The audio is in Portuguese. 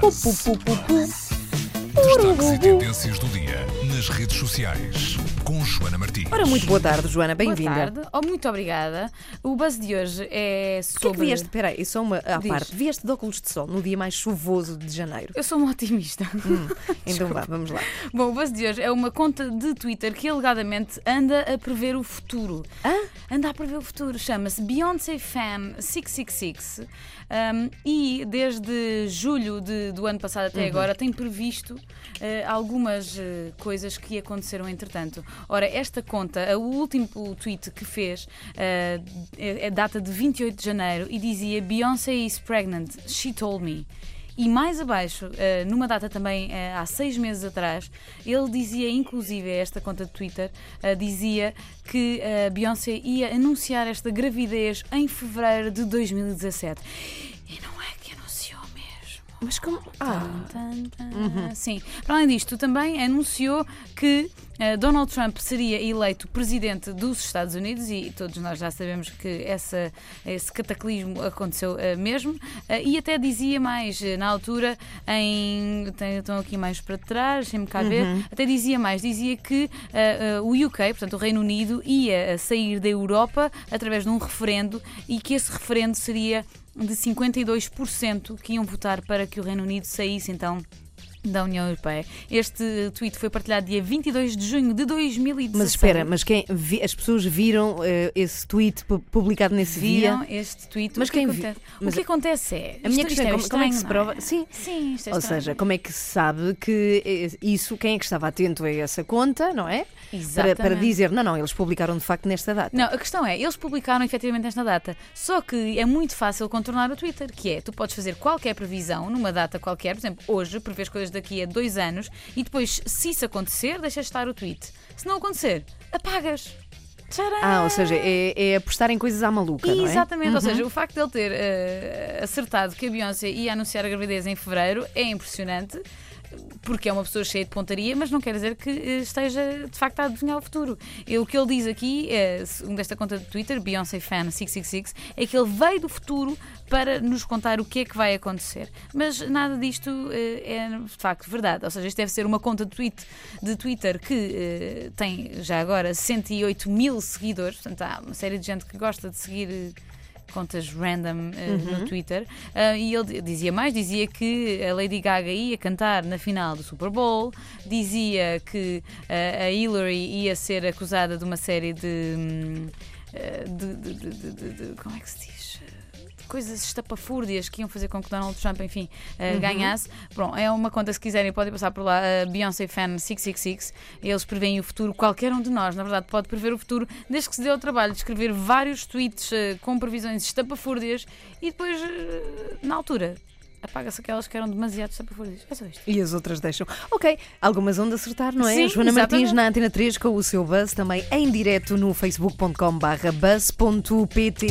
Pu. Destaques e tendências do dia nas redes sociais com Joana Martins. Ora, muito boa tarde, Joana, Boa bem-vinda. tarde. Oh, muito obrigada. O buzz de hoje é O que é que sobre. vieste? Espera aí, só uma à Diz. parte. Vieste de óculos de sol no dia mais chuvoso de janeiro. Eu sou uma otimista. Então vá, vamos lá. Bom, o buzz de hoje é uma conta de Twitter que alegadamente anda a prever o futuro. Hã? Anda a prever o futuro. Chama-se Beyoncé Fan 666 um, e desde julho de- do ano passado até agora tem previsto eh, algumas eh, coisas que aconteceram entretanto. Ora, esta conta, o último tweet que fez eh, é, data de 28 de janeiro e dizia Beyoncé is pregnant, she told me. E mais abaixo, eh, numa data também eh, há seis meses atrás, ele dizia, inclusive, esta conta de Twitter, dizia que Beyoncé ia anunciar esta gravidez em fevereiro de 2017. Mas como. Ah, tan. Sim. Para além disto, também anunciou que eh, Donald Trump seria eleito presidente dos Estados Unidos e todos nós já sabemos que essa, esse cataclismo aconteceu eh, mesmo. Eh, e até dizia mais na altura, em. tem- Estão aqui mais para trás, deixem-me cá ver. Até dizia mais, dizia que o UK, portanto o Reino Unido, ia sair da Europa através de um referendo e que esse referendo seria de 52% que iam votar para que o Reino Unido saísse então da União Europeia. Este tweet foi partilhado dia 22 de junho de 2016. mas espera, mas quem vi- as pessoas viram eh, esse tweet pu- publicado nesse viram dia? este tweet. Mas o que quem vi- acontece? mas o que acontece é. A minha isto- questão é como, como é que se prova? Sim. Sim, isto é Ou seja, como é que se sabe que eh, isso, quem é que estava atento a essa conta, não é? Para, para Exatamente. dizer, não, não, eles publicaram de facto nesta data. Não, a questão é, eles publicaram efetivamente esta data, só que é muito fácil contornar o Twitter, que é, tu podes fazer qualquer previsão numa data qualquer, por exemplo, hoje, prevês coisas daqui a dois anos, e depois, se isso acontecer, deixas estar o tweet. Se não acontecer, apagas. Tcharam! Ah, ou seja, é, é apostar em coisas à maluca, não é? Exatamente, ou seja, o facto de ele ter eh, acertado que a Beyoncé ia anunciar a gravidez em fevereiro é impressionante. Porque é uma pessoa cheia de pontaria, mas não quer dizer que eh, esteja de facto a adivinhar o futuro. E o que ele diz aqui, é, segundo desta conta de Twitter, Beyoncé Fan 666, é que ele veio do futuro para nos contar o que é que vai acontecer. Mas nada disto eh, é de facto verdade. Ou seja, isto deve ser uma conta de, tweet, de Twitter que eh, tem já agora 108 mil seguidores, portanto há uma série de gente que gosta de seguir. Contas random eh, no Twitter Ah, e ele dizia mais, dizia que a Lady Gaga ia cantar na final do Super Bowl, dizia que ah, a Hillary ia ser acusada de uma série de, hum, de, de- de- de- de- de- como é que se diz? Coisas estapafúrdias que iam fazer com que Donald Trump, enfim, ah, ganhasse. Bom, é uma conta, se quiserem, podem passar por lá, a Beyoncé Fan 666. Eles preveem o futuro, qualquer um de nós, na verdade, pode prever o futuro, desde que se dê o trabalho de escrever vários tweets ah, com previsões estapafúrdias e depois, ah, na altura, apaga-se aquelas que eram demasiado estapafúrdias. É só isto. E as outras deixam. Ok, algumas onde acertar, não é? Sim, Joana Martins exatamente. na Antena 3 com o seu buzz também em direto no facebook.com/buzz.pt.